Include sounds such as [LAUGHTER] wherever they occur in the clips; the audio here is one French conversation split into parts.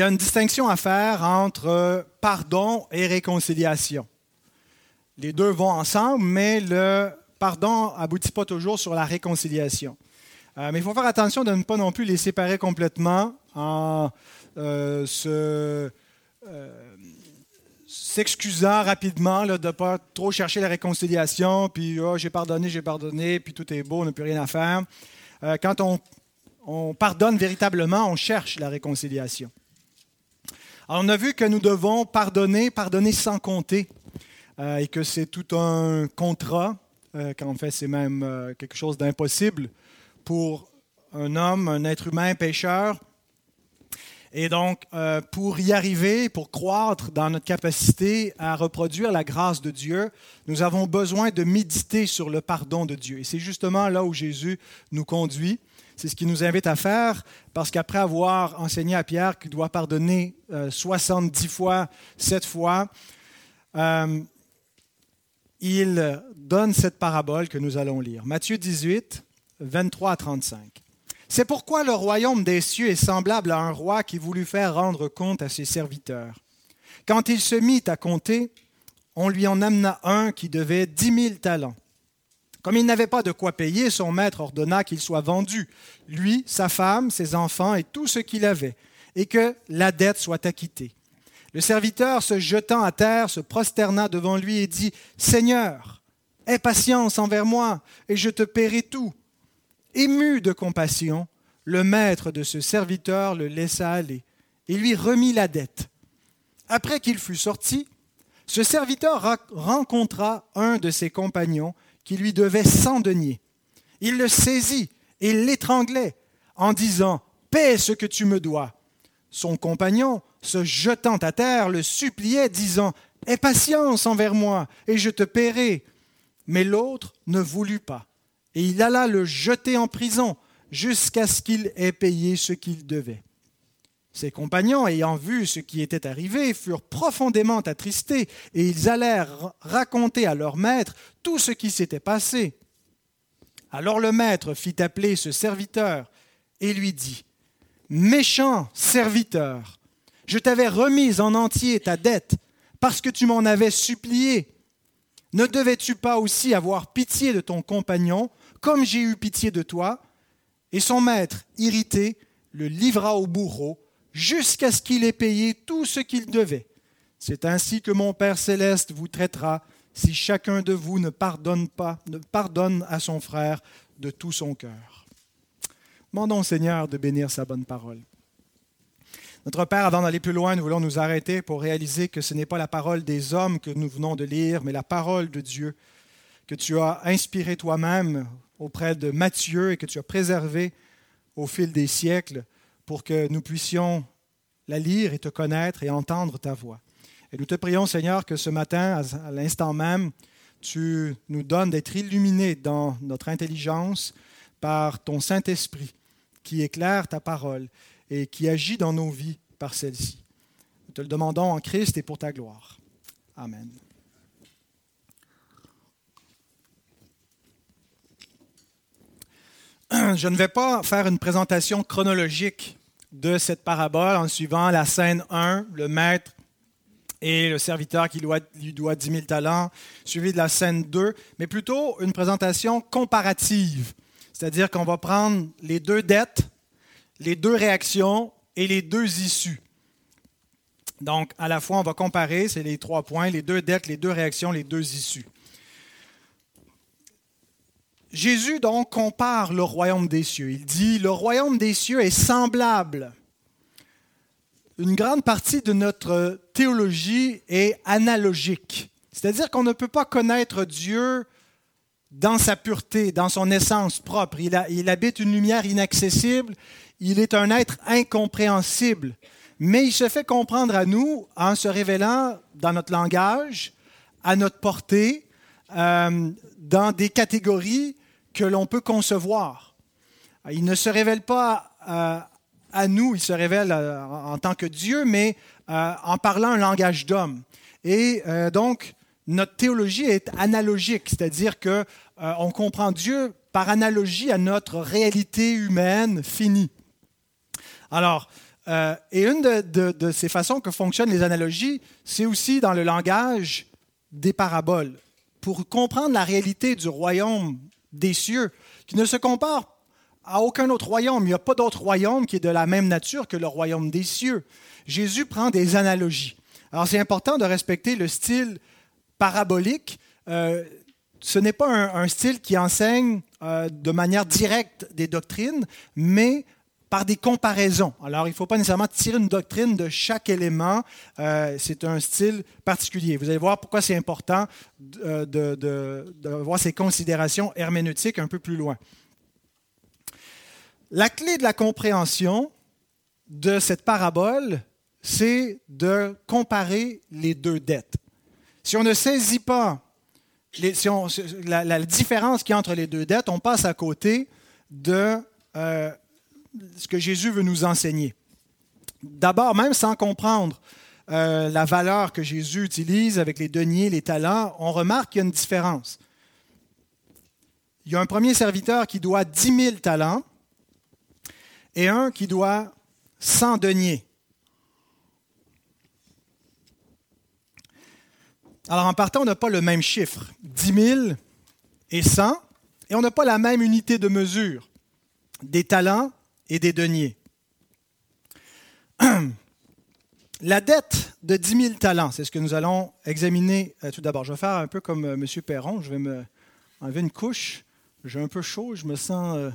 Il y a une distinction à faire entre pardon et réconciliation. Les deux vont ensemble, mais le pardon aboutit pas toujours sur la réconciliation. Euh, mais il faut faire attention de ne pas non plus les séparer complètement en euh, se, euh, s'excusant rapidement de ne pas trop chercher la réconciliation, puis oh, j'ai pardonné, j'ai pardonné, puis tout est beau, on n'a plus rien à faire. quand on pardonne véritablement, on cherche la réconciliation. Alors, on a vu que nous devons pardonner, pardonner sans compter, euh, et que c'est tout un contrat, euh, qu'en fait c'est même euh, quelque chose d'impossible pour un homme, un être humain pécheur. Et donc, pour y arriver, pour croître dans notre capacité à reproduire la grâce de Dieu, nous avons besoin de méditer sur le pardon de Dieu. Et c'est justement là où Jésus nous conduit. C'est ce qu'il nous invite à faire, parce qu'après avoir enseigné à Pierre qu'il doit pardonner 70 euh, fois, 7 fois, euh, il donne cette parabole que nous allons lire. Matthieu 18, 23 à 35. C'est pourquoi le royaume des cieux est semblable à un roi qui voulut faire rendre compte à ses serviteurs. Quand il se mit à compter, on lui en amena un qui devait dix mille talents. Comme il n'avait pas de quoi payer, son maître ordonna qu'il soit vendu, lui, sa femme, ses enfants et tout ce qu'il avait, et que la dette soit acquittée. Le serviteur, se jetant à terre, se prosterna devant lui et dit, Seigneur, aie patience envers moi, et je te paierai tout. Ému de compassion, le maître de ce serviteur le laissa aller et lui remit la dette. Après qu'il fut sorti, ce serviteur rencontra un de ses compagnons qui lui devait cent deniers. Il le saisit et l'étranglait en disant Paie ce que tu me dois. Son compagnon, se jetant à terre, le suppliait, disant Aie patience envers moi, et je te paierai. Mais l'autre ne voulut pas, et il alla le jeter en prison jusqu'à ce qu'il ait payé ce qu'il devait. Ses compagnons, ayant vu ce qui était arrivé, furent profondément attristés, et ils allèrent raconter à leur maître tout ce qui s'était passé. Alors le maître fit appeler ce serviteur et lui dit, Méchant serviteur, je t'avais remis en entier ta dette parce que tu m'en avais supplié. Ne devais-tu pas aussi avoir pitié de ton compagnon, comme j'ai eu pitié de toi? Et son maître, irrité, le livra au bourreau jusqu'à ce qu'il ait payé tout ce qu'il devait. C'est ainsi que mon Père céleste vous traitera si chacun de vous ne pardonne pas, ne pardonne à son frère de tout son cœur. Demandons au Seigneur de bénir sa bonne parole. Notre Père, avant d'aller plus loin, nous voulons nous arrêter pour réaliser que ce n'est pas la parole des hommes que nous venons de lire, mais la parole de Dieu que tu as inspirée toi-même auprès de Matthieu et que tu as préservée au fil des siècles pour que nous puissions la lire et te connaître et entendre ta voix. Et nous te prions, Seigneur, que ce matin, à l'instant même, tu nous donnes d'être illuminés dans notre intelligence par ton Saint-Esprit qui éclaire ta parole et qui agit dans nos vies par celle-ci. Nous te le demandons en Christ et pour ta gloire. Amen. Je ne vais pas faire une présentation chronologique de cette parabole en suivant la scène 1, le maître et le serviteur qui lui doit 10 000 talents, suivi de la scène 2, mais plutôt une présentation comparative. C'est-à-dire qu'on va prendre les deux dettes, les deux réactions et les deux issues. Donc, à la fois, on va comparer, c'est les trois points, les deux dettes, les deux réactions, les deux issues. Jésus donc compare le royaume des cieux. Il dit, le royaume des cieux est semblable. Une grande partie de notre théologie est analogique. C'est-à-dire qu'on ne peut pas connaître Dieu dans sa pureté, dans son essence propre. Il, habite une lumière inaccessible, il est un être incompréhensible, mais il se fait comprendre à nous en se révélant dans notre langage, à notre portée, euh, dans des catégories que l'on peut concevoir. Il ne se révèle pas euh, à nous, il se révèle euh, en tant que Dieu, mais en parlant un langage d'homme. Et donc, notre théologie est analogique, c'est-à-dire que on comprend Dieu par analogie à notre réalité humaine finie. Alors, Euh, et une de, ces façons que fonctionnent les analogies, c'est aussi dans le langage des paraboles. Pour comprendre la réalité du royaume des cieux, qui ne se compare à aucun autre royaume. Il n'y a pas d'autre royaume qui est de la même nature que le royaume des cieux. Jésus prend des analogies. Alors c'est important de respecter le style parabolique. Euh, ce n'est pas un, style qui enseigne euh, de manière directe des doctrines, mais par des comparaisons. Alors, il ne faut pas nécessairement tirer une doctrine de chaque élément. Euh, c'est un style particulier. Vous allez voir pourquoi c'est important de, de, voir ces considérations herméneutiques un peu plus loin. La clé de la compréhension de cette parabole, c'est de comparer les deux dettes. Si on ne saisit pas la, différence qu'il y a entre les deux dettes, on passe à côté de euh, ce que Jésus veut nous enseigner. D'abord, même sans comprendre euh, la valeur que Jésus utilise avec les deniers, les talents, on remarque qu'il y a une différence. Il y a un premier serviteur qui doit 10 000 talents et un qui doit 100 deniers. Alors en partant, on n'a pas le même chiffre, 10 000 et 100, et on n'a pas la même unité de mesure des talents et des deniers. [CLEARS THROAT] La dette de 10 000 talents, c'est ce que nous allons examiner euh, tout d'abord. Je vais faire un peu comme euh, M. Perron, je vais me enlever une couche. J'ai un peu chaud, je me sens... Euh,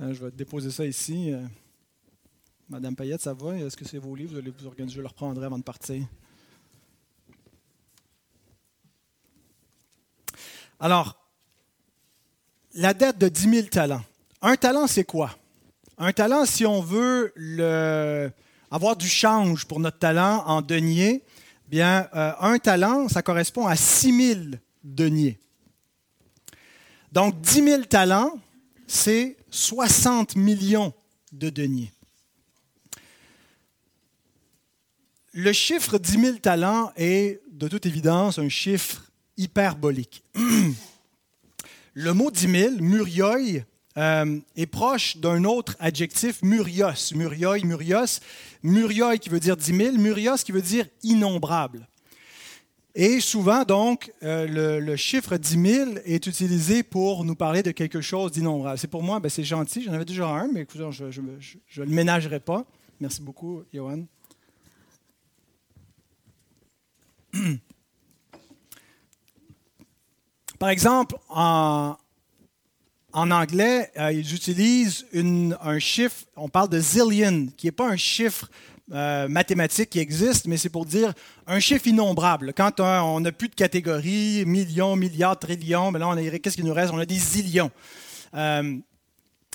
je vais déposer ça ici. Madame Payette, ça va? Est-ce que c'est vos livres? Vous allez vous organiser, je le reprendrai avant de partir. Alors, la dette de 10 000 talents. Un talent, c'est quoi? Un talent, si on veut avoir du change pour notre talent en denier, bien, euh, un talent, ça correspond à 6 000 deniers. Donc, 10 000 talents, c'est 60 millions de deniers. Le chiffre 10 000 talents est, de toute évidence, un chiffre hyperbolique. [CLEARS THROAT] Le mot 10 000, murioi, euh, est proche d'un autre adjectif, murios. Murioi, murios. Murioi qui veut dire 10 000, murios qui veut dire innombrable. Et souvent, donc, euh, le, chiffre 10 000 est utilisé pour nous parler de quelque chose d'innombrable. C'est pour moi, ben, c'est gentil. J'en avais déjà un, mais je ne le ménagerai pas. Merci beaucoup, Johan. [CLEARS THROAT] Par exemple, en, anglais, euh, ils utilisent un chiffre, on parle de zillion, qui n'est pas un chiffre euh, mathématique qui existe, mais c'est pour dire un chiffre innombrable. Quand on n'a plus de catégories, millions, milliards, trillions, mais là, on a, qu'est-ce qu'il nous reste? On a des zillions. Euh,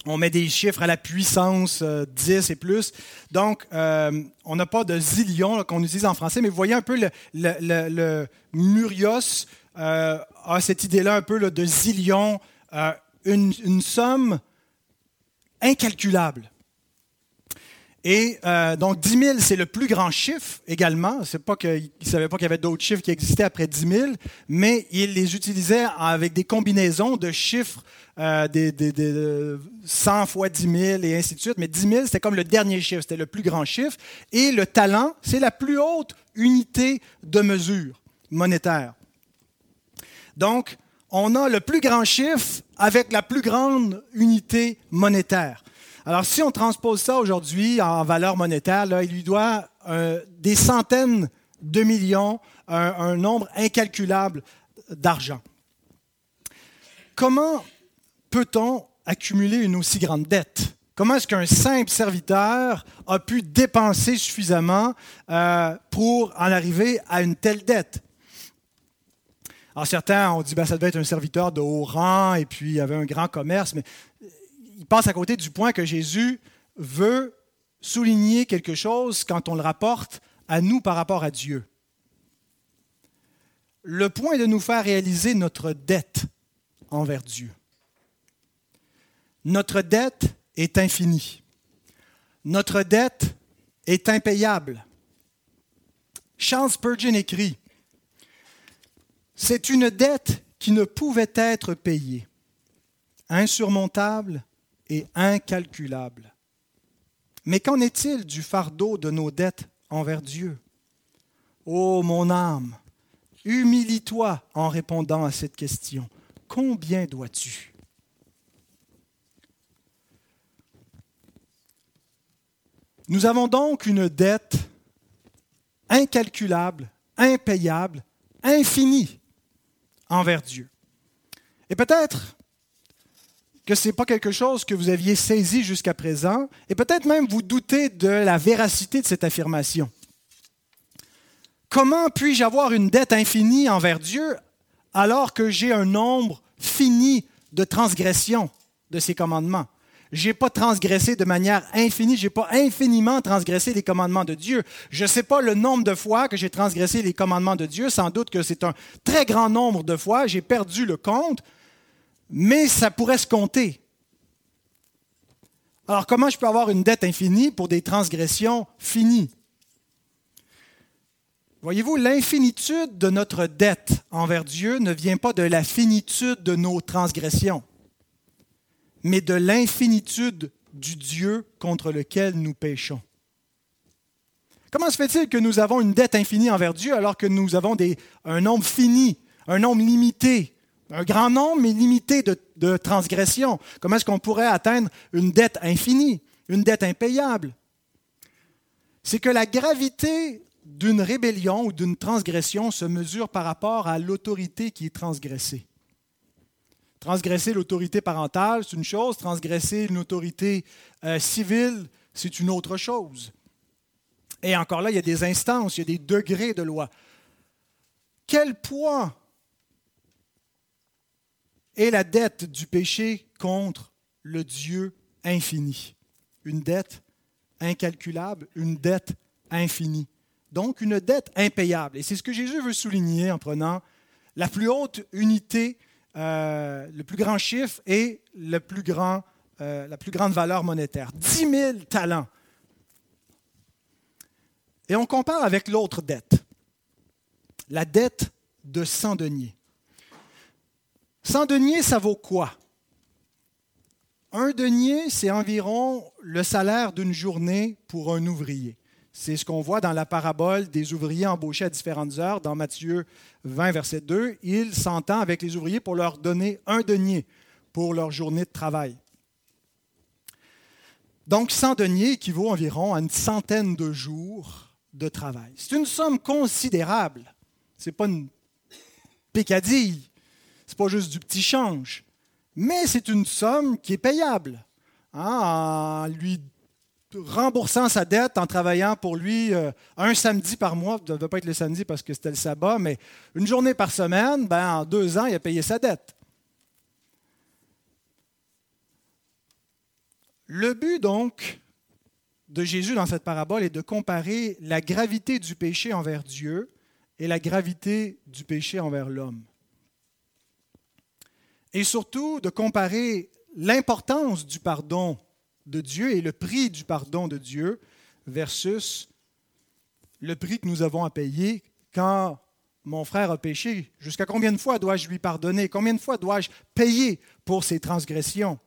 on met des chiffres à la puissance 10 et plus. Donc, on n'a pas de zillions qu'on utilise en français, mais vous voyez un peu le, le murios euh, a cette idée-là un peu de zillion, euh, une, somme incalculable. Et euh, donc 10 000, c'est le plus grand chiffre également. C'est pas qu'il ne savait pas qu'il y avait d'autres chiffres qui existaient après 10 000, mais il les utilisait avec des combinaisons de chiffres, des, 100 fois 10 000 et ainsi de suite. Mais 10 000, c'était comme le dernier chiffre, c'était le plus grand chiffre. Et le talent, c'est la plus haute unité de mesure monétaire. Donc, on a le plus grand chiffre avec la plus grande unité monétaire. Alors, si on transpose ça aujourd'hui en valeur monétaire, il lui doit euh, des centaines de millions, un, nombre incalculable d'argent. Comment peut-on accumuler une aussi grande dette? Comment est-ce qu'un simple serviteur a pu dépenser suffisamment euh, pour en arriver à une telle dette? Alors certains ont dit que ben, ça devait être un serviteur de haut rang et puis il y avait un grand commerce, mais il passe à côté du point que Jésus veut souligner quelque chose quand on le rapporte à nous par rapport à Dieu. Le point est de nous faire réaliser notre dette envers Dieu. Notre dette est infinie. Notre dette est impayable. Charles Spurgeon écrit c'est une dette qui ne pouvait être payée, insurmontable et incalculable. Mais qu'en est-il du fardeau de nos dettes envers Dieu? Ô mon âme, humilie-toi en répondant à cette question. Combien dois-tu? Nous avons donc une dette incalculable, impayable, infinie envers Dieu. Et peut-être que ce n'est pas quelque chose que vous aviez saisi jusqu'à présent, et peut-être même vous doutez de la véracité de cette affirmation. Comment puis-je avoir une dette infinie envers Dieu alors que j'ai un nombre fini de transgressions de ses commandements? Je n'ai pas transgressé de manière infinie, je n'ai pas infiniment transgressé les commandements de Dieu. Je sais pas le nombre de fois que j'ai transgressé les commandements de Dieu, sans doute que c'est un très grand nombre de fois, j'ai perdu le compte, mais ça pourrait se compter. Alors comment je peux avoir une dette infinie pour des transgressions finies? Voyez-vous, l'infinitude de notre dette envers Dieu ne vient pas de la finitude de nos transgressions, mais de l'infinitude du Dieu contre lequel nous péchons. Comment se fait-il que nous avons une dette infinie envers Dieu alors que nous avons un nombre fini, un nombre limité, un grand nombre mais limité de, de transgressions? Comment est-ce qu'on pourrait atteindre une dette infinie, une dette impayable? C'est que la gravité d'une rébellion ou d'une transgression se mesure par rapport à l'autorité qui est transgressée. Transgresser l'autorité parentale, c'est une chose, transgresser une autorité euh, civile, c'est une autre chose. Et encore là, il y a des instances, il y a des degrés de loi. Quel poids est la dette du péché contre le Dieu infini? Une dette incalculable, une dette infinie donc une dette impayable. Et c'est ce que Jésus veut souligner en prenant la plus haute unité, euh, le plus grand chiffre et euh, la plus grande valeur monétaire. 10 000 talents. Et on compare avec l'autre dette, la dette de 100 deniers. 100 deniers, ça vaut quoi? Un denier, c'est environ le salaire d'une journée pour un ouvrier. C'est ce qu'on voit dans la parabole des ouvriers embauchés à différentes heures dans Matthieu 20, verset 2. Il s'entend avec les ouvriers pour leur donner un denier pour leur journée de travail. Donc 100 deniers équivaut environ à une centaine de jours de travail. C'est une somme considérable. Ce n'est pas une pécadille. Ce n'est pas juste du petit change. Mais c'est une somme qui est payable. Hein, lui remboursant sa dette en travaillant pour lui euh, un samedi par mois, ça ne devait pas être le samedi parce que c'était le sabbat, mais une journée par semaine, ben, en deux ans, il a payé sa dette. Le but donc de Jésus dans cette parabole est de comparer la gravité du péché envers Dieu et la gravité du péché envers l'homme. Et surtout de comparer l'importance du pardon de Dieu et le prix du pardon de Dieu versus le prix que nous avons à payer quand mon frère a péché. Jusqu'à combien de fois dois-je lui pardonner? Combien de fois dois-je payer pour ses transgressions?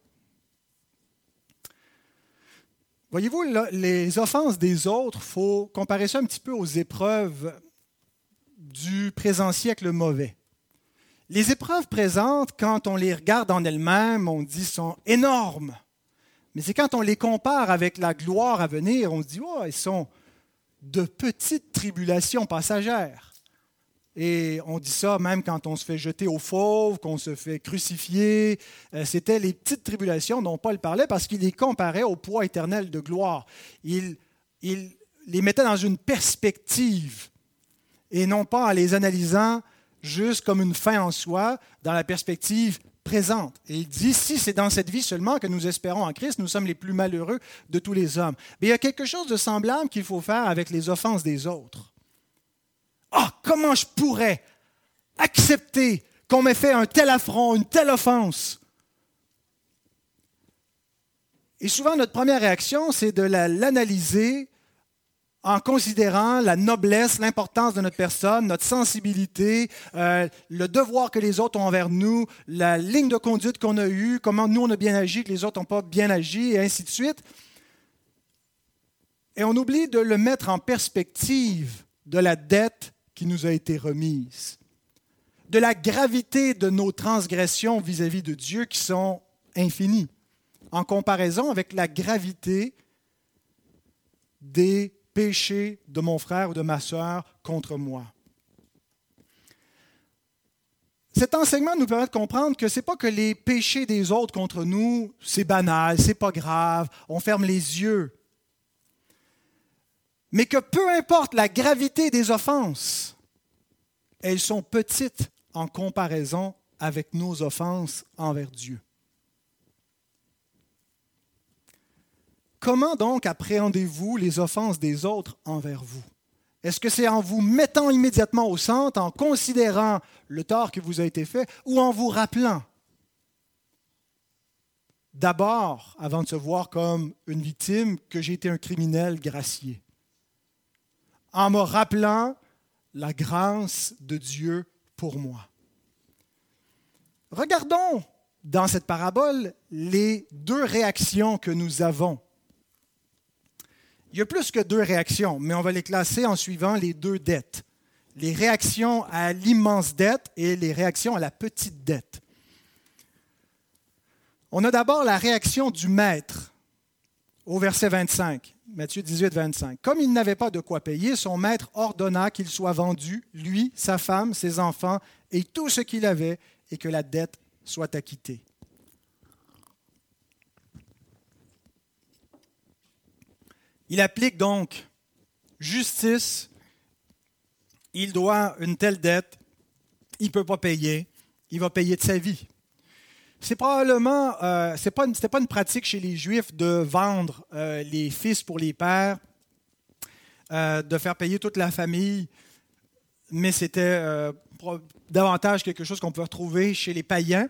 Voyez-vous, les offenses des autres, il faut comparer ça un petit peu aux épreuves du présent siècle mauvais. Les épreuves présentes, quand on les regarde en elles-mêmes, on dit sont énormes. Mais c'est quand on les compare avec la gloire à venir, on se dit, oh, ils sont de petites tribulations passagères. Et on dit ça même quand on se fait jeter au fauve, qu'on se fait crucifier. Euh, c'était les petites tribulations dont Paul parlait parce qu'il les comparait au poids éternel de gloire. Il, il les mettait dans une perspective et non pas en les analysant juste comme une fin en soi, dans la perspective présente. Et il dit, si c'est dans cette vie seulement que nous espérons en Christ, nous sommes les plus malheureux de tous les hommes. Mais il y a quelque chose de semblable qu'il faut faire avec les offenses des autres. Ah, comment je pourrais accepter qu'on m'ait fait un tel affront, une telle offense? Et souvent, notre première réaction, c'est de l'analyser en considérant la noblesse, l'importance de notre personne, notre sensibilité, euh, le devoir que les autres ont envers nous, la ligne de conduite qu'on a eue, comment nous on a bien agi, que les autres n'ont pas bien agi, et ainsi de suite. Et on oublie de le mettre en perspective de la dette qui nous a été remise, de la gravité de nos transgressions vis-à-vis de Dieu qui sont infinies, en comparaison avec la gravité des péchés de mon frère ou de ma sœur contre moi. Cet enseignement nous permet de comprendre que ce n'est pas que les péchés des autres contre nous, c'est banal, c'est pas grave, on ferme les yeux. Mais que peu importe la gravité des offenses, elles sont petites en comparaison avec nos offenses envers Dieu. Comment donc appréhendez-vous les offenses des autres envers vous? Est-ce que c'est en vous mettant immédiatement au centre, en considérant le tort qui vous a été fait, ou en vous rappelant? D'abord, avant de se voir comme une victime, que j'ai été un criminel gracié. En me rappelant la grâce de Dieu pour moi. Regardons dans cette parabole les deux réactions que nous avons il y a plus que deux réactions, mais on va les classer en suivant les deux dettes. Les réactions à l'immense dette et les réactions à la petite dette. On a d'abord la réaction du maître au verset 25, Matthieu 18, 25. Comme il n'avait pas de quoi payer, son maître ordonna qu'il soit vendu, lui, sa femme, ses enfants et tout ce qu'il avait, et que la dette soit acquittée. Il applique donc justice, il doit une telle dette, il ne peut pas payer, il va payer de sa vie. C'est probablement, euh, pas, une pratique chez les Juifs de vendre euh, les fils pour les pères, euh, de faire payer toute la famille, mais c'était davantage quelque chose qu'on peut retrouver chez les païens.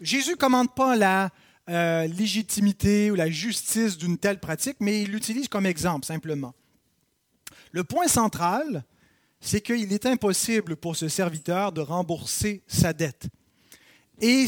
Jésus ne commande pas la euh, légitimité ou la justice d'une telle pratique, mais il l'utilise comme exemple simplement. Le point central, c'est qu'il est impossible pour ce serviteur de rembourser sa dette. Et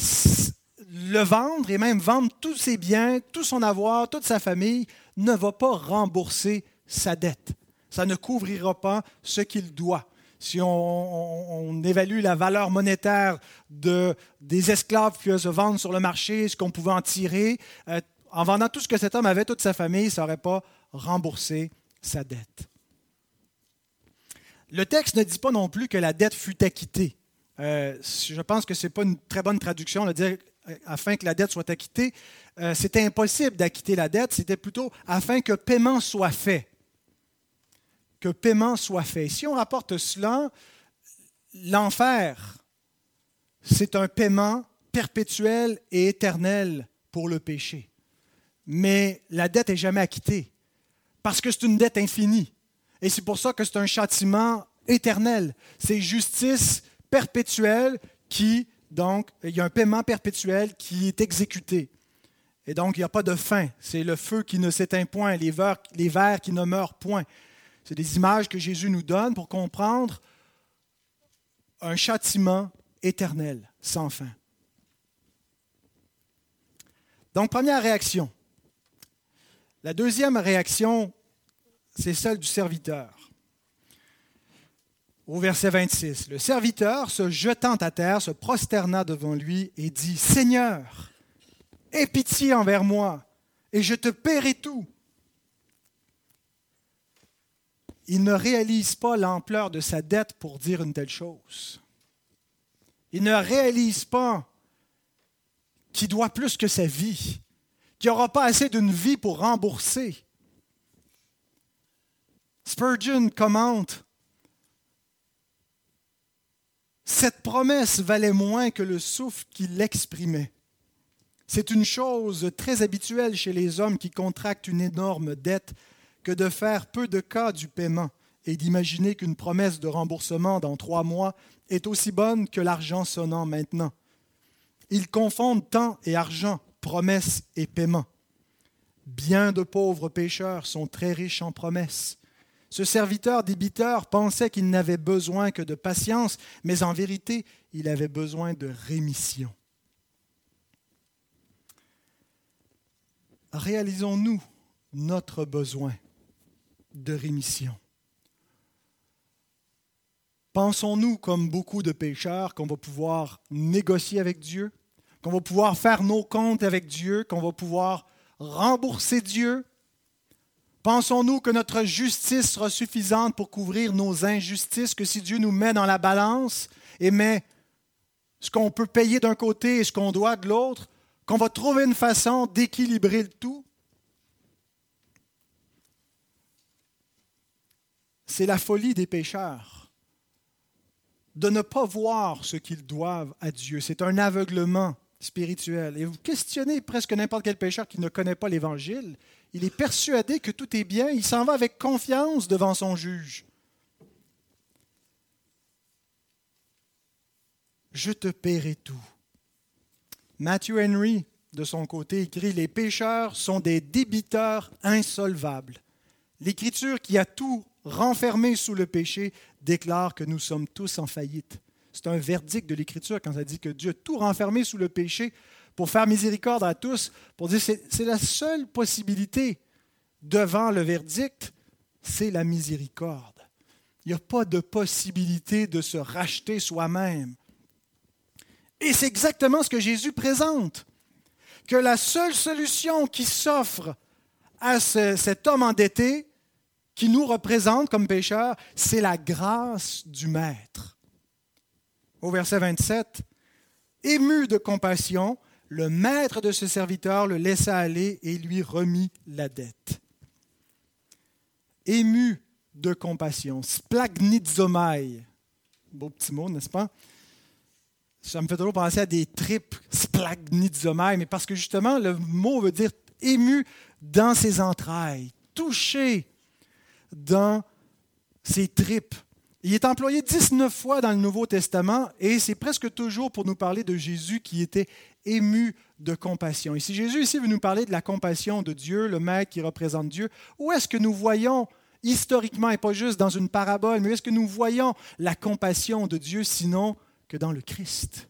le vendre, et même vendre tous ses biens, tout son avoir, toute sa famille, ne va pas rembourser sa dette. Ça ne couvrira pas ce qu'il doit si on, évalue la valeur monétaire de, des esclaves qui se vendre sur le marché, ce qu'on pouvait en tirer, euh, en vendant tout ce que cet homme avait, toute sa famille, ça n'aurait pas remboursé sa dette. Le texte ne dit pas non plus que la dette fut acquittée. Euh, je pense que ce n'est pas une très bonne traduction, de dire euh, afin que la dette soit acquittée. c'était impossible d'acquitter la dette, c'était plutôt afin que paiement soit fait que paiement soit fait. Si on rapporte cela, l'enfer, c'est un paiement perpétuel et éternel pour le péché. Mais la dette n'est jamais acquittée, parce que c'est une dette infinie. Et c'est pour ça que c'est un châtiment éternel. C'est justice perpétuelle qui, donc, il y a un paiement perpétuel qui est exécuté. Et donc, il n'y a pas de fin. C'est le feu qui ne s'éteint point, les vers, les vers qui ne meurent point. C'est des images que Jésus nous donne pour comprendre un châtiment éternel, sans fin. Donc, première réaction. La deuxième réaction, c'est celle du serviteur. Au verset 26, le serviteur, se jetant à terre, se prosterna devant lui et dit, Seigneur, aie pitié envers moi, et je te paierai tout. Il ne réalise pas l'ampleur de sa dette pour dire une telle chose. Il ne réalise pas qu'il doit plus que sa vie, qu'il n'y aura pas assez d'une vie pour rembourser. Spurgeon commente, Cette promesse valait moins que le souffle qui l'exprimait. C'est une chose très habituelle chez les hommes qui contractent une énorme dette que de faire peu de cas du paiement et d'imaginer qu'une promesse de remboursement dans trois mois est aussi bonne que l'argent sonnant maintenant. Ils confondent temps et argent, promesse et paiement. Bien de pauvres pécheurs sont très riches en promesses. Ce serviteur débiteur pensait qu'il n'avait besoin que de patience, mais en vérité, il avait besoin de rémission. Réalisons-nous notre besoin de rémission. Pensons-nous, comme beaucoup de pécheurs, qu'on va pouvoir négocier avec Dieu, qu'on va pouvoir faire nos comptes avec Dieu, qu'on va pouvoir rembourser Dieu? Pensons-nous que notre justice sera suffisante pour couvrir nos injustices, que si Dieu nous met dans la balance et met ce qu'on peut payer d'un côté et ce qu'on doit de l'autre, qu'on va trouver une façon d'équilibrer le tout? C'est la folie des pécheurs de ne pas voir ce qu'ils doivent à Dieu. C'est un aveuglement spirituel. Et vous questionnez presque n'importe quel pécheur qui ne connaît pas l'Évangile, il est persuadé que tout est bien, il s'en va avec confiance devant son juge. Je te paierai tout. Matthew Henry, de son côté, écrit Les pécheurs sont des débiteurs insolvables. L'Écriture qui a tout renfermé sous le péché déclare que nous sommes tous en faillite. C'est un verdict de l'Écriture quand ça dit que Dieu a tout renfermé sous le péché pour faire miséricorde à tous, pour dire que c'est la seule possibilité devant le verdict, c'est la miséricorde. Il n'y a pas de possibilité de se racheter soi-même. Et c'est exactement ce que Jésus présente, que la seule solution qui s'offre à cet homme endetté, qui nous représente comme pécheurs, c'est la grâce du Maître. Au verset 27, ému de compassion, le maître de ce serviteur le laissa aller et lui remit la dette. Ému de compassion, splagnizomai, beau petit mot, n'est-ce pas? Ça me fait toujours penser à des tripes, splagnizomai, mais parce que justement, le mot veut dire ému dans ses entrailles, touché dans ses tripes. Il est employé 19 fois dans le Nouveau Testament et c'est presque toujours pour nous parler de Jésus qui était ému de compassion. Et si Jésus ici veut nous parler de la compassion de Dieu, le Maître qui représente Dieu, où est-ce que nous voyons historiquement et pas juste dans une parabole, mais où est-ce que nous voyons la compassion de Dieu sinon que dans le Christ?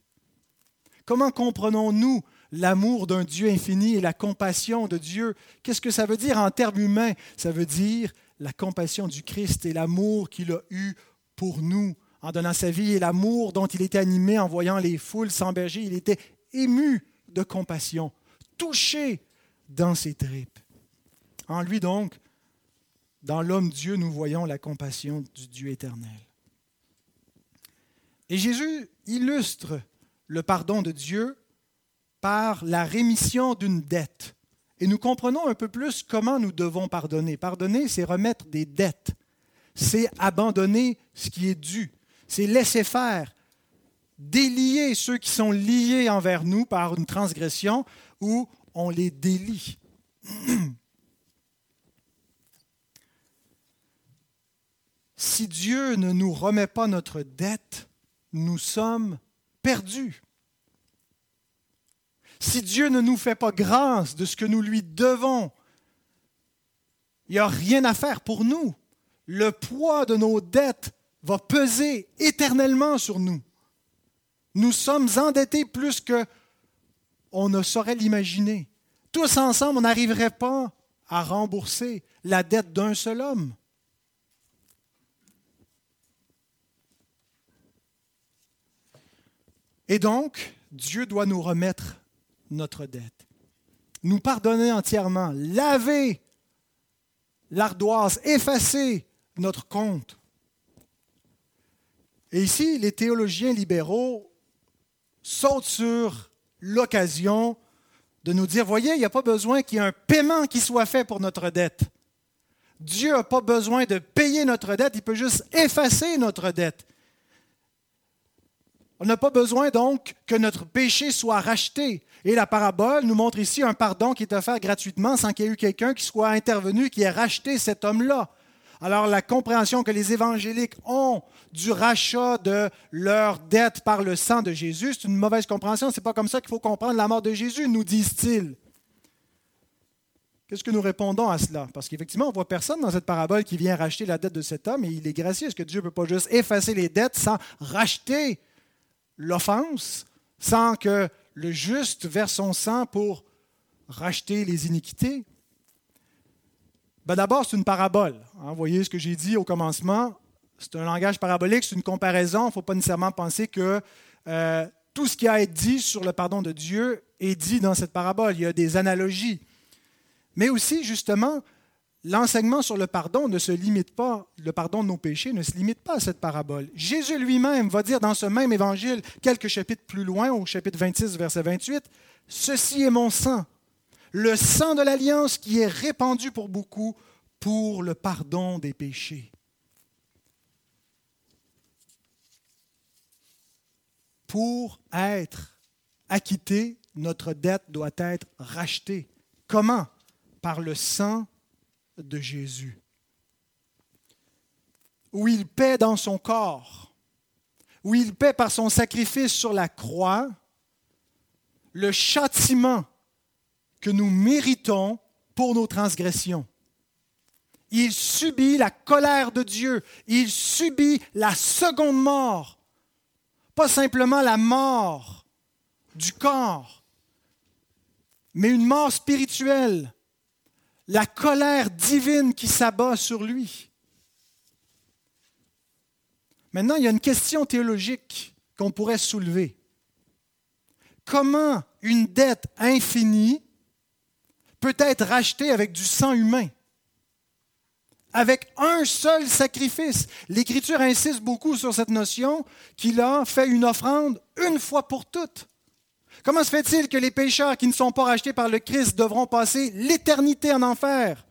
Comment comprenons-nous l'amour d'un Dieu infini et la compassion de Dieu? Qu'est-ce que ça veut dire en termes humains? Ça veut dire la compassion du Christ et l'amour qu'il a eu pour nous en donnant sa vie et l'amour dont il était animé en voyant les foules s'emberger. Il était ému de compassion, touché dans ses tripes. En lui donc, dans l'homme Dieu, nous voyons la compassion du Dieu éternel. Et Jésus illustre le pardon de Dieu par la rémission d'une dette. Et nous comprenons un peu plus comment nous devons pardonner. Pardonner, c'est remettre des dettes. C'est abandonner ce qui est dû. C'est laisser faire. Délier ceux qui sont liés envers nous par une transgression ou on les délie. [CLEARS THROAT] si Dieu ne nous remet pas notre dette, nous sommes perdus si Dieu ne nous fait pas grâce de ce que nous lui devons, il n'y a rien à faire pour nous. Le poids de nos dettes va peser éternellement sur nous. Nous sommes endettés plus que on ne saurait l'imaginer. Tous ensemble, on n'arriverait pas à rembourser la dette d'un seul homme. Et donc, Dieu doit nous remettre notre dette. Nous pardonner entièrement, laver l'ardoise, effacer notre compte. Et ici, les théologiens libéraux sautent sur l'occasion de nous dire, voyez, il n'y a pas besoin qu'il y ait un paiement qui soit fait pour notre dette. Dieu n'a pas besoin de payer notre dette, il peut juste effacer notre dette. On n'a pas besoin donc que notre péché soit racheté. Et la parabole nous montre ici un pardon qui est offert gratuitement sans qu'il y ait eu quelqu'un qui soit intervenu, qui ait racheté cet homme-là. Alors la compréhension que les évangéliques ont du rachat de leur dette par le sang de Jésus, c'est une mauvaise compréhension. Ce n'est pas comme ça qu'il faut comprendre la mort de Jésus, nous disent-ils. Qu'est-ce que nous répondons à cela? Parce qu'effectivement, on ne voit personne dans cette parabole qui vient racheter la dette de cet homme et il est gracieux. Est-ce que Dieu ne peut pas juste effacer les dettes sans racheter l'offense, sans que le juste verse son sang pour racheter les iniquités. Ben, D'abord, c'est une parabole. Hein. vous voyez ce que j'ai dit au commencement. C'est un langage parabolique, c'est une comparaison. Il ne faut pas nécessairement penser que euh, tout ce qui a été dit sur le pardon de Dieu est dit dans cette parabole. Il y a des analogies. Mais aussi, justement, l'enseignement sur le pardon ne se limite pas, le pardon de nos péchés ne se limite pas à cette parabole. Jésus lui-même va dire dans ce même évangile, quelques chapitres plus loin, au chapitre 26, verset 28, Ceci est mon sang, le sang de l'alliance qui est répandu pour beaucoup pour le pardon des péchés. Pour être acquitté, notre dette doit être rachetée. Comment? Par le sang de Jésus, où il paie dans son corps, où il paie par son sacrifice sur la croix le châtiment que nous méritons pour nos transgressions. Il subit la colère de Dieu, il subit la seconde mort, pas simplement la mort du corps, mais une mort spirituelle, la colère divine qui s'abat sur lui. Maintenant, il y a une question théologique qu'on pourrait soulever. Comment une dette infinie peut être rachetée avec du sang humain? Avec un seul sacrifice. L'Écriture insiste beaucoup sur cette notion qu'il a fait une offrande une fois pour toutes. Comment se fait-il que les pécheurs qui ne sont pas rachetés par le Christ devront passer l'éternité en enfer,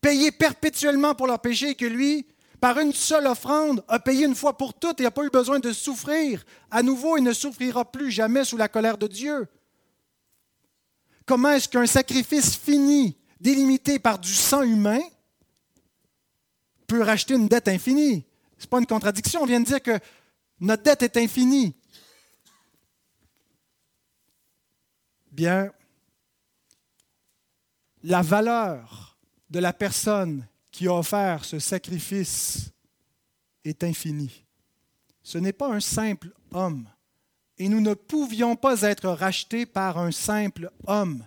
payer perpétuellement pour leurs péchés, que lui, par une seule offrande, a payé une fois pour toutes et n'a pas eu besoin de souffrir à nouveau et ne souffrira plus jamais sous la colère de Dieu? Comment est-ce qu'un sacrifice fini, délimité par du sang humain, peut racheter une dette infinie? Ce n'est pas une contradiction. On vient de dire que notre dette est infinie. Bien, la valeur de la personne qui a offert ce sacrifice est infinie. Ce n'est pas un simple homme. Et nous ne pouvions pas être rachetés par un simple homme.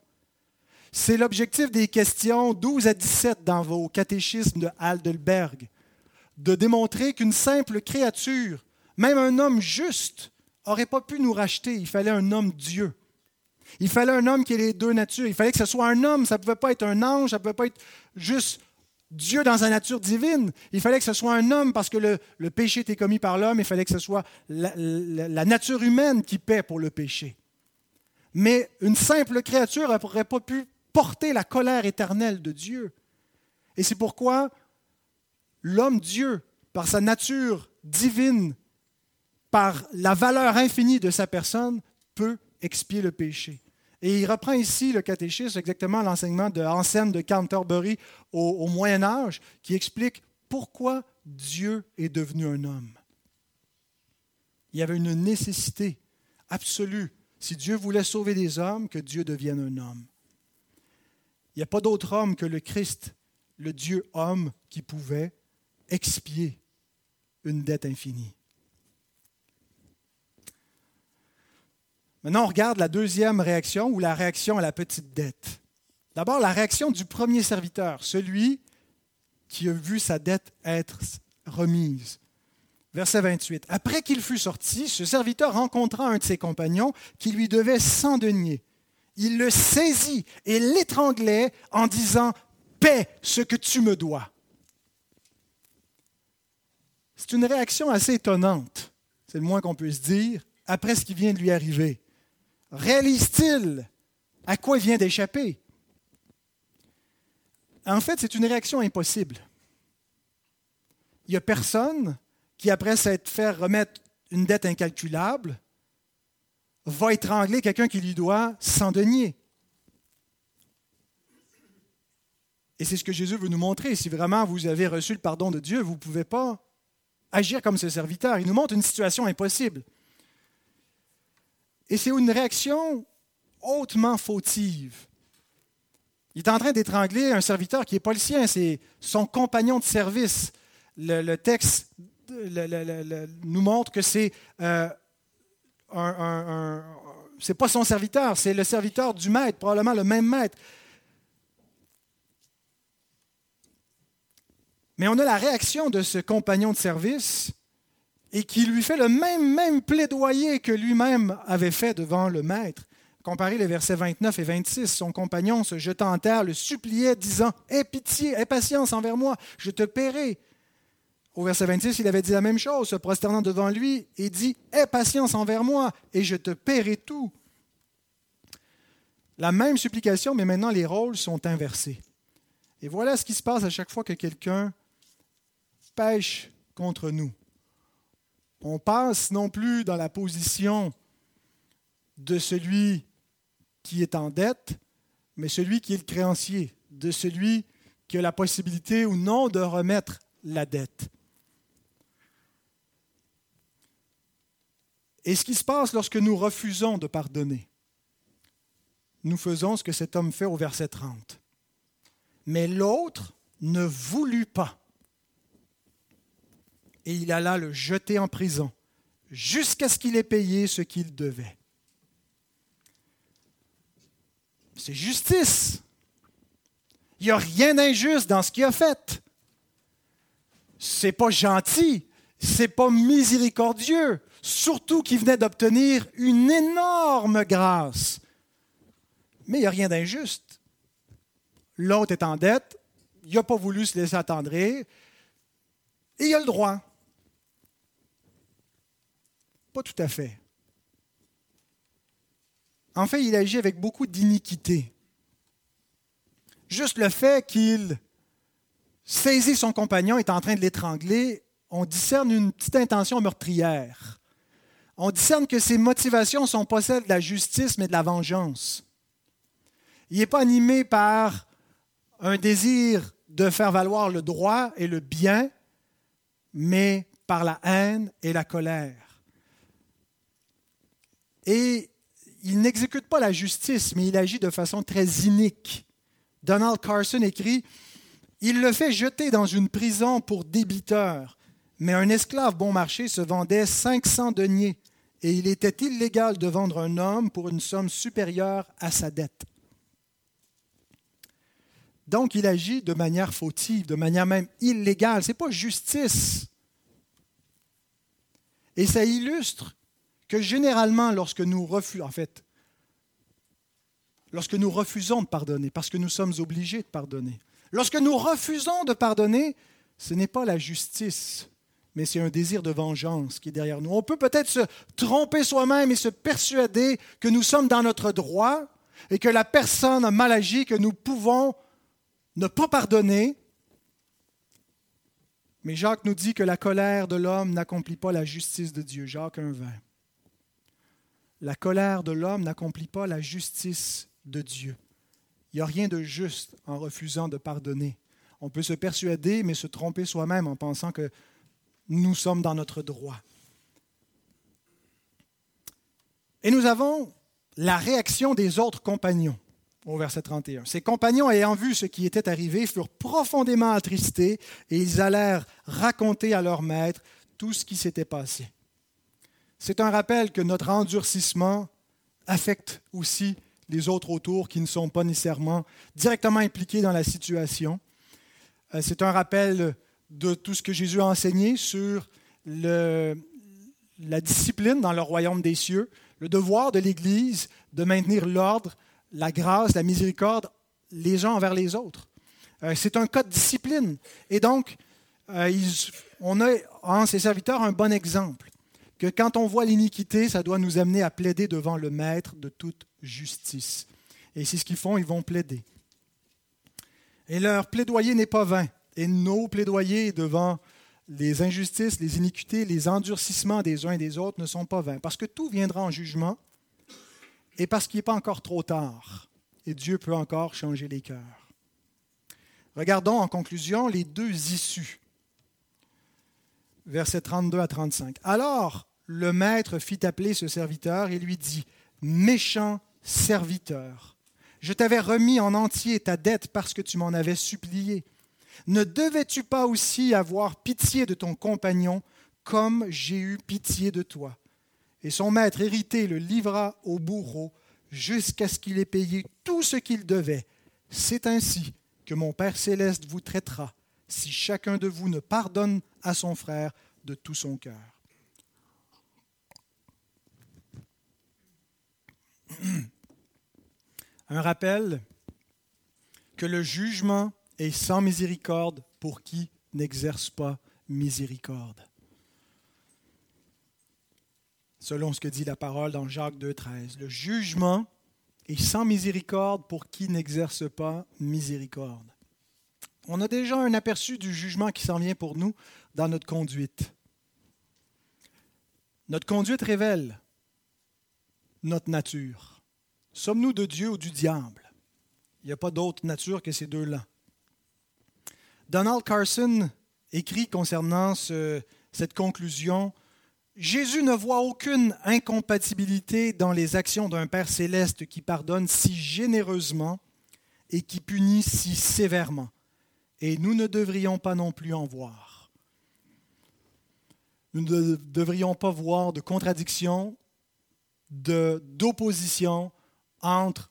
C'est l'objectif des questions 12 à 17 dans vos catéchismes de Heidelberg, de démontrer qu'une simple créature, même un homme juste, n'aurait pas pu nous racheter. Il fallait un homme Dieu. Il fallait un homme qui ait les deux natures. Il fallait que ce soit un homme, ça ne pouvait pas être un ange, ça ne pouvait pas être juste Dieu dans sa nature divine. Il fallait que ce soit un homme parce que le, péché était commis par l'homme, il fallait que ce soit la, la, nature humaine qui paie pour le péché. Mais une simple créature n'aurait pas pu porter la colère éternelle de Dieu. Et c'est pourquoi l'homme Dieu, par sa nature divine, par la valeur infinie de sa personne, peut expier le péché. Et il reprend ici le catéchisme, exactement l'enseignement de Anselme de Canterbury au, Moyen Âge, qui explique pourquoi Dieu est devenu un homme. Il y avait une nécessité absolue, si Dieu voulait sauver des hommes, que Dieu devienne un homme. Il n'y a pas d'autre homme que le Christ, le Dieu homme, qui pouvait expier une dette infinie. Maintenant, on regarde la deuxième réaction ou la réaction à la petite dette. D'abord, la réaction du premier serviteur, celui qui a vu sa dette être remise. Verset 28. Après qu'il fut sorti, ce serviteur rencontra un de ses compagnons qui lui devait 100 deniers. Il le saisit et l'étranglait en disant Paix ce que tu me dois. C'est une réaction assez étonnante, c'est le moins qu'on puisse dire, après ce qui vient de lui arriver réalise-t-il à quoi il vient d'échapper? En fait, c'est une réaction impossible. Il n'y a personne qui, après s'être fait remettre une dette incalculable, va étrangler quelqu'un qui lui doit 100 deniers. Et c'est ce que Jésus veut nous montrer. Si vraiment vous avez reçu le pardon de Dieu, vous ne pouvez pas agir comme ce serviteur. Il nous montre une situation impossible. Et c'est une réaction hautement fautive. Il est en train d'étrangler un serviteur qui n'est pas le sien, c'est son compagnon de service. Le, texte nous montre que c'est euh, c'est pas son serviteur, c'est le serviteur du maître, probablement le même maître. Mais on a la réaction de ce compagnon de service et qui lui fait le même, même plaidoyer que lui-même avait fait devant le maître. Comparez les versets 29 et 26. Son compagnon se jetant en terre le suppliait, disant Aie pitié, aie patience envers moi, je te paierai. Au verset 26, il avait dit la même chose, se prosternant devant lui, et dit Aie patience envers moi, et je te paierai tout. La même supplication, mais maintenant les rôles sont inversés. Et voilà ce qui se passe à chaque fois que quelqu'un pêche contre nous. On passe non plus dans la position de celui qui est en dette, mais celui qui est le créancier, de celui qui a la possibilité ou non de remettre la dette. Et ce qui se passe lorsque nous refusons de pardonner, nous faisons ce que cet homme fait au verset 30. Mais l'autre ne voulut pas. Et il alla le jeter en prison jusqu'à ce qu'il ait payé ce qu'il devait. C'est justice. Il n'y a rien d'injuste dans ce qu'il a fait. C'est pas gentil, c'est pas miséricordieux, surtout qu'il venait d'obtenir une énorme grâce. Mais il n'y a rien d'injuste. L'autre est en dette, il n'a pas voulu se laisser attendrir, et il a le droit. Pas tout à fait. En fait, il agit avec beaucoup d'iniquité. Juste le fait qu'il saisit son compagnon, est en train de l'étrangler, on discerne une petite intention meurtrière. On discerne que ses motivations ne sont pas celles de la justice, mais de la vengeance. Il n'est pas animé par un désir de faire valoir le droit et le bien, mais par la haine et la colère. Et il n'exécute pas la justice, mais il agit de façon très inique. Donald Carson écrit Il le fait jeter dans une prison pour débiteur, mais un esclave bon marché se vendait 500 deniers, et il était illégal de vendre un homme pour une somme supérieure à sa dette. Donc, il agit de manière fautive, de manière même illégale. Ce n'est pas justice. Et ça illustre que généralement, lorsque nous refusons, en fait, lorsque nous refusons de pardonner, parce que nous sommes obligés de pardonner, lorsque nous refusons de pardonner, ce n'est pas la justice, mais c'est un désir de vengeance qui est derrière nous. On peut peut-être se tromper soi-même et se persuader que nous sommes dans notre droit et que la personne a mal agi, que nous pouvons ne pas pardonner. Mais Jacques nous dit que la colère de l'homme n'accomplit pas la justice de Dieu. Jacques 1.20 la colère de l'homme n'accomplit pas la justice de Dieu. Il n'y a rien de juste en refusant de pardonner. On peut se persuader, mais se tromper soi-même en pensant que nous sommes dans notre droit. Et nous avons la réaction des autres compagnons au verset 31. Ces compagnons, ayant vu ce qui était arrivé, furent profondément attristés et ils allèrent raconter à leur maître tout ce qui s'était passé. C'est un rappel que notre endurcissement affecte aussi les autres autour qui ne sont pas nécessairement directement impliqués dans la situation. Euh, c'est un rappel de tout ce que Jésus a enseigné sur la discipline dans le royaume des cieux, le devoir de l'Église de maintenir l'ordre, la grâce, la miséricorde les uns envers les autres. Euh, c'est un cas de discipline. Et donc, euh, on a en ses serviteurs un bon exemple que quand on voit l'iniquité, ça doit nous amener à plaider devant le Maître de toute justice. Et c'est ce qu'ils font, ils vont plaider. Et leur plaidoyer n'est pas vain. Et nos plaidoyers devant les injustices, les iniquités, les endurcissements des uns et des autres ne sont pas vains. Parce que tout viendra en jugement et parce qu'il n'est pas encore trop tard. Et Dieu peut encore changer les cœurs. Regardons en conclusion les deux issues. Versets 32 à 35. Alors, le maître fit appeler ce serviteur et lui dit, Méchant serviteur, je t'avais remis en entier ta dette parce que tu m'en avais supplié. Ne devais-tu pas aussi avoir pitié de ton compagnon comme j'ai eu pitié de toi? Et son maître hérité le livra au bourreau jusqu'à ce qu'il ait payé tout ce qu'il devait. C'est ainsi que mon Père céleste vous traitera si chacun de vous ne pardonne à son frère de tout son cœur. [CLEARS THROAT] Un rappel que le jugement est sans miséricorde pour qui n'exerce pas miséricorde. Selon ce que dit la parole dans Jacques 2.13, le jugement est sans miséricorde pour qui n'exerce pas miséricorde. On a déjà un aperçu du jugement qui s'en vient pour nous dans notre conduite. Notre conduite révèle notre nature. Sommes-nous de Dieu ou du diable? Il n'y a pas d'autre nature que ces deux-là. Donald Carson écrit concernant cette conclusion, Jésus ne voit aucune incompatibilité dans les actions d'un Père céleste qui pardonne si généreusement et qui punit si sévèrement. Et nous ne devrions pas non plus en voir. Nous ne devrions pas voir de contradiction, d'opposition entre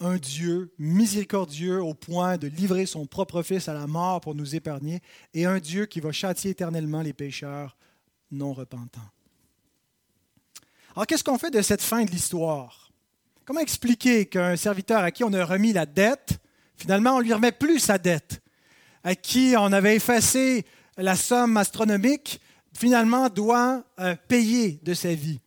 un Dieu miséricordieux au point de livrer son propre Fils à la mort pour nous épargner, et un Dieu qui va châtier éternellement les pécheurs non repentants. Alors qu'est-ce qu'on fait de cette fin de l'histoire? Comment expliquer qu'un serviteur à qui on a remis la dette, finalement on ne lui remet plus sa dette, à qui on avait effacé la somme astronomique, finalement doit euh, payer de sa vie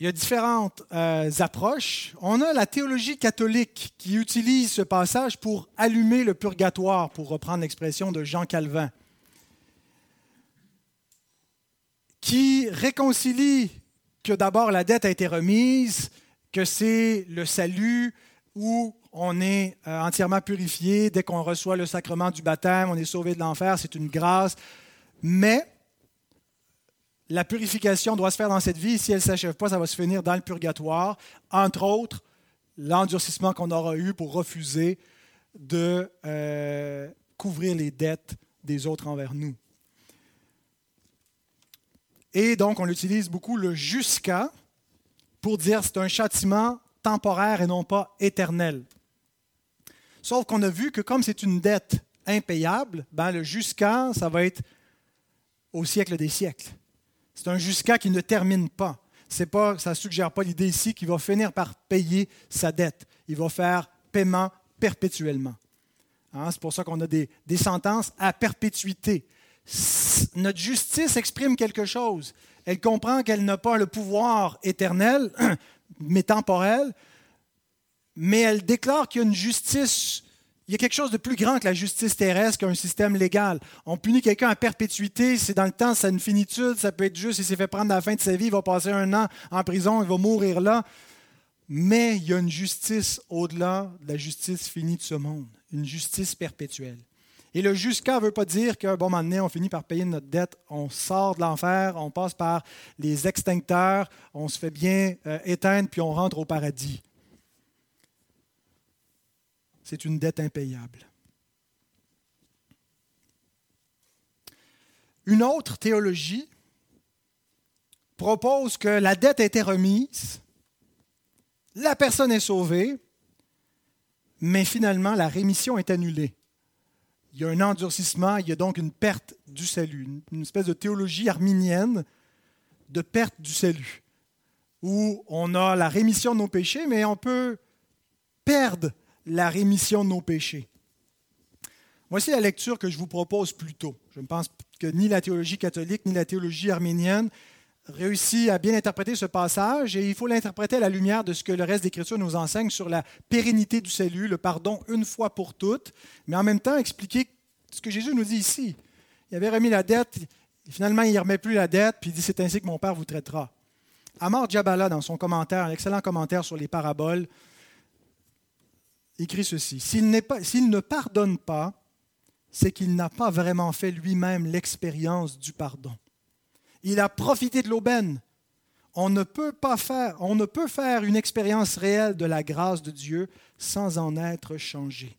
il y a différentes euh, approches. On a la théologie catholique qui utilise ce passage pour allumer le purgatoire, pour reprendre l'expression de Jean Calvin, qui réconcilie que d'abord la dette a été remise, que c'est le salut où on est euh, entièrement purifié dès qu'on reçoit le sacrement du baptême, on est sauvé de l'enfer, c'est une grâce. Mais la purification doit se faire dans cette vie. Si elle ne s'achève pas, ça va se finir dans le purgatoire. Entre autres, l'endurcissement qu'on aura eu pour refuser de euh, couvrir les dettes des autres envers nous. Et donc, on utilise beaucoup le jusqu'à pour dire c'est un châtiment temporaire et non pas éternel. Sauf qu'on a vu que comme c'est une dette impayable, ben le jusqu'à, ça va être au siècle des siècles. C'est un jusqu'à qui ne termine pas. C'est pas, ça ne suggère pas l'idée ici qu'il va finir par payer sa dette. Il va faire paiement perpétuellement. Hein, c'est pour ça qu'on a des, des sentences à perpétuité. Notre justice exprime quelque chose. Elle comprend qu'elle n'a pas le pouvoir éternel, [CLEARS THROAT] mais temporel, mais elle déclare qu'il y a une justice il y a quelque chose de plus grand que la justice terrestre qu'un système légal. On punit quelqu'un à perpétuité, c'est dans le temps, c'est une finitude, ça peut être juste, il s'est fait prendre la fin de sa vie, il va passer un an en prison, il va mourir là. Mais il y a une justice au-delà de la justice finie de ce monde, une justice perpétuelle. Et le jusqu'à ne veut pas dire qu'un bon moment donné, on finit par payer notre dette, on sort de l'enfer, on passe par les extincteurs, on se fait bien euh, éteindre, puis on rentre au paradis c'est une dette impayable. Une autre théologie propose que la dette a été remise, la personne est sauvée, mais finalement la rémission est annulée. Il y a un endurcissement, il y a donc une perte du salut, une espèce de théologie arminienne de perte du salut, où on a la rémission de nos péchés, mais on peut perdre la rémission de nos péchés. Voici la lecture que je vous propose plus tôt. Je ne pense que ni la théologie catholique ni la théologie arménienne réussit à bien interpréter ce passage et il faut l'interpréter à la lumière de ce que le reste des Écritures nous enseigne sur la pérennité du salut, le pardon une fois pour toutes, mais en même temps expliquer ce que Jésus nous dit ici. Il avait remis la dette, finalement il ne remet plus la dette, puis il dit c'est ainsi que mon Père vous traitera. Amar Djabala, dans son commentaire, un excellent commentaire sur les paraboles, écrit ceci. S'il, ne pardonne pas, c'est qu'il n'a pas vraiment fait lui-même l'expérience du pardon. Il a profité de l'aubaine. On ne peut pas faire, une expérience réelle de la grâce de Dieu sans en être changé.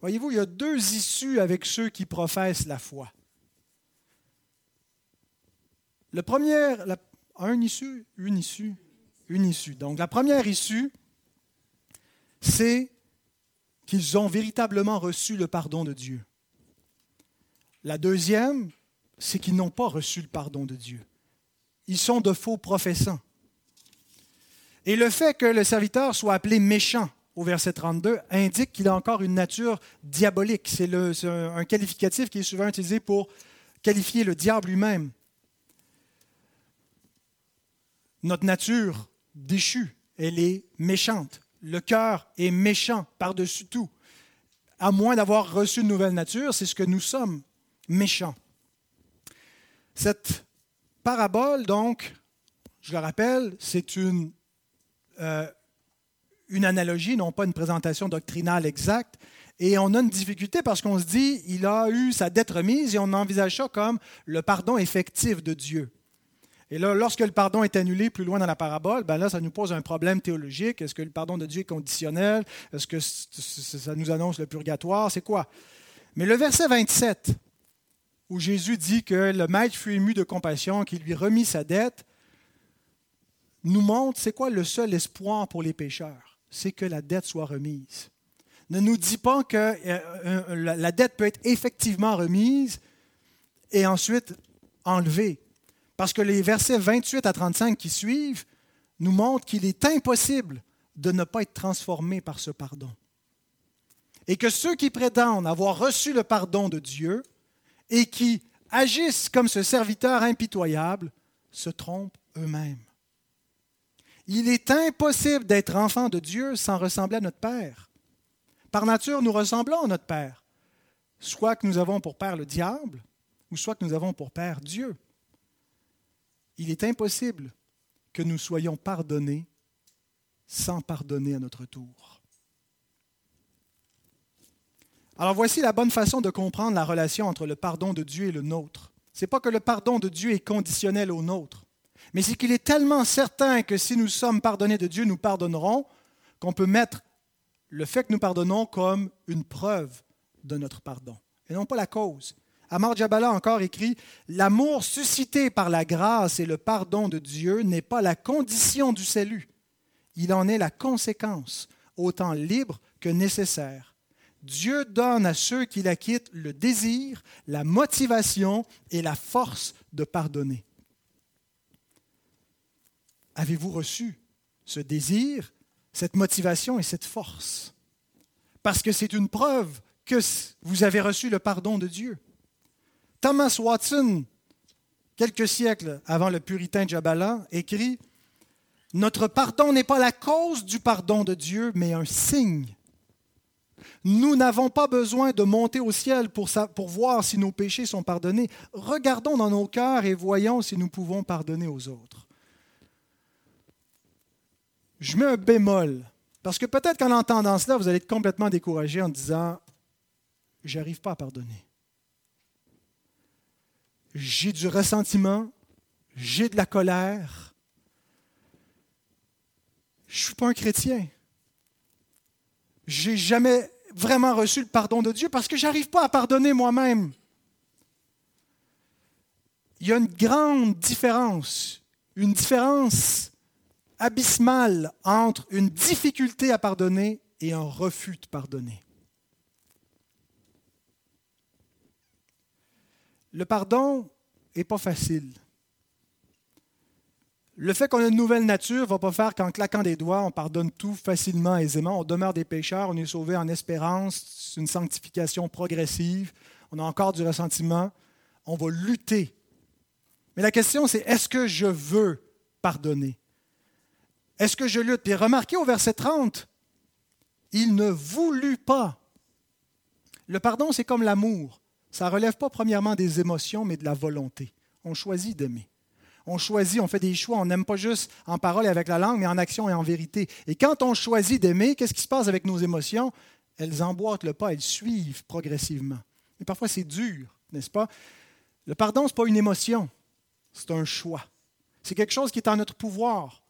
Voyez-vous, il y a deux issues avec ceux qui professent la foi. Le premier, un issue, une issue, une issue. Donc la première issue, c'est qu'ils ont véritablement reçu le pardon de Dieu. La deuxième, c'est qu'ils n'ont pas reçu le pardon de Dieu. Ils sont de faux professants. Et le fait que le serviteur soit appelé méchant au verset 32 indique qu'il a encore une nature diabolique. C'est un qualificatif qui est souvent utilisé pour qualifier le diable lui-même. Notre nature déchue, elle est méchante. Le cœur est méchant par-dessus tout. À moins d'avoir reçu une nouvelle nature, c'est ce que nous sommes, méchants. Cette parabole, donc, je le rappelle, c'est une, euh, une analogie, non pas une présentation doctrinale exacte. Et on a une difficulté parce qu'on se dit, il a eu sa dette remise et on envisage ça comme le pardon effectif de Dieu. Et là, lorsque le pardon est annulé plus loin dans la parabole, ben là, ça nous pose un problème théologique. Est-ce que le pardon de Dieu est conditionnel? Est-ce que ça nous annonce le purgatoire? C'est quoi? Mais le verset 27, où Jésus dit que le maître fut ému de compassion, qu'il lui remit sa dette, nous montre c'est quoi le seul espoir pour les pécheurs? C'est que la dette soit remise. Ne nous dit pas que euh, euh, la dette peut être effectivement remise et ensuite enlevée. Parce que les versets 28 à 35 qui suivent nous montrent qu'il est impossible de ne pas être transformé par ce pardon. Et que ceux qui prétendent avoir reçu le pardon de Dieu et qui agissent comme ce serviteur impitoyable se trompent eux-mêmes. Il est impossible d'être enfant de Dieu sans ressembler à notre Père. Par nature, nous ressemblons à notre Père. Soit que nous avons pour Père le diable, ou soit que nous avons pour Père Dieu il est impossible que nous soyons pardonnés sans pardonner à notre tour. Alors voici la bonne façon de comprendre la relation entre le pardon de Dieu et le nôtre. Ce n'est pas que le pardon de Dieu est conditionnel au nôtre, mais c'est qu'il est tellement certain que si nous sommes pardonnés de Dieu, nous pardonnerons, qu'on peut mettre le fait que nous pardonnons comme une preuve de notre pardon, et non pas la cause. Amar Jabala encore écrit L'amour suscité par la grâce et le pardon de Dieu n'est pas la condition du salut. Il en est la conséquence, autant libre que nécessaire. Dieu donne à ceux qui l'acquittent le désir, la motivation et la force de pardonner. Avez-vous reçu ce désir, cette motivation et cette force? Parce que c'est une preuve que vous avez reçu le pardon de Dieu. Thomas Watson, quelques siècles avant le puritain Jabala, écrit Notre pardon n'est pas la cause du pardon de Dieu, mais un signe. Nous n'avons pas besoin de monter au ciel pour, voir si nos péchés sont pardonnés. Regardons dans nos cœurs et voyons si nous pouvons pardonner aux autres. Je mets un bémol, parce que peut-être qu'en entendant cela, vous allez être complètement découragé en disant, j'arrive pas à pardonner j'ai du ressentiment, j'ai de la colère. Je ne suis pas un chrétien. J'ai jamais vraiment reçu le pardon de Dieu parce que je n'arrive pas à pardonner moi-même. Il y a une grande différence, une différence abysmale entre une difficulté à pardonner et un refus de pardonner. Le pardon n'est pas facile. Le fait qu'on a une nouvelle nature ne va pas faire qu'en claquant des doigts, on pardonne tout facilement, aisément. On demeure des pécheurs, on est sauvé en espérance, c'est une sanctification progressive, on a encore du ressentiment, on va lutter. Mais la question, c'est est-ce que je veux pardonner? Est-ce que je lutte? Puis remarquez au verset 30, il ne voulut pas. Le pardon, c'est comme l'amour ça ne relève pas premièrement des émotions, mais de la volonté. On choisit d'aimer. On choisit, on fait des choix, on n'aime pas juste en parole et avec la langue, mais en action et en vérité. Et quand on choisit d'aimer, qu'est-ce qui se passe avec nos émotions? Elles emboîtent le pas, elles suivent progressivement. Et parfois, c'est dur, n'est-ce pas? Le pardon, ce n'est pas une émotion, c'est un choix. C'est quelque chose qui est en notre pouvoir,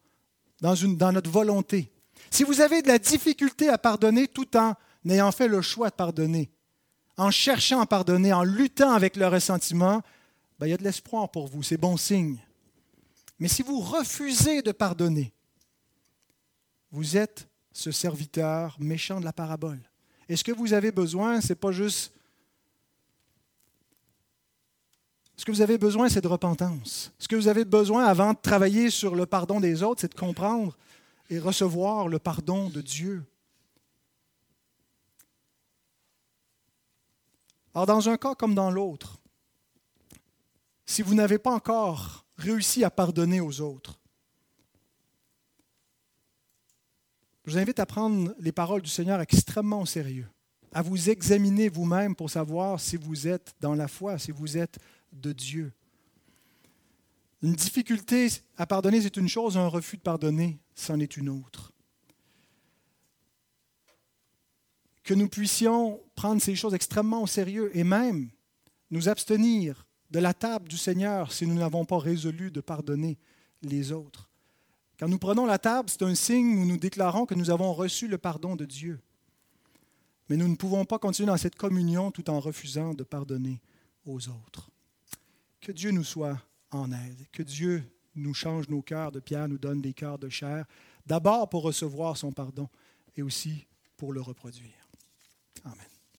dans notre volonté. Si vous avez de la difficulté à pardonner tout en ayant fait le choix de pardonner, en cherchant à pardonner, en luttant avec le ressentiment, ben, il y a de l'espoir pour vous, c'est bon signe. Mais si vous refusez de pardonner, vous êtes ce serviteur méchant de la parabole. Et ce que vous avez besoin, c'est pas juste. Ce que vous avez besoin, c'est de repentance. Ce que vous avez besoin avant de travailler sur le pardon des autres, c'est de comprendre et recevoir le pardon de Dieu. Alors, dans un cas comme dans l'autre, si vous n'avez pas encore réussi à pardonner aux autres, je vous invite à prendre les paroles du Seigneur extrêmement au sérieux, à vous examiner vous-même pour savoir si vous êtes dans la foi, si vous êtes de Dieu. Une difficulté à pardonner, c'est une chose, un refus de pardonner, c'en est une autre. Que nous puissions prendre ces choses extrêmement au sérieux et même nous abstenir de la table du Seigneur si nous n'avons pas résolu de pardonner les autres. Quand nous prenons la table, c'est un signe où nous déclarons que nous avons reçu le pardon de Dieu. Mais nous ne pouvons pas continuer dans cette communion tout en refusant de pardonner aux autres. Que Dieu nous soit en aide, que Dieu nous change nos cœurs de pierre, nous donne des cœurs de chair, d'abord pour recevoir son pardon et aussi pour le reproduire.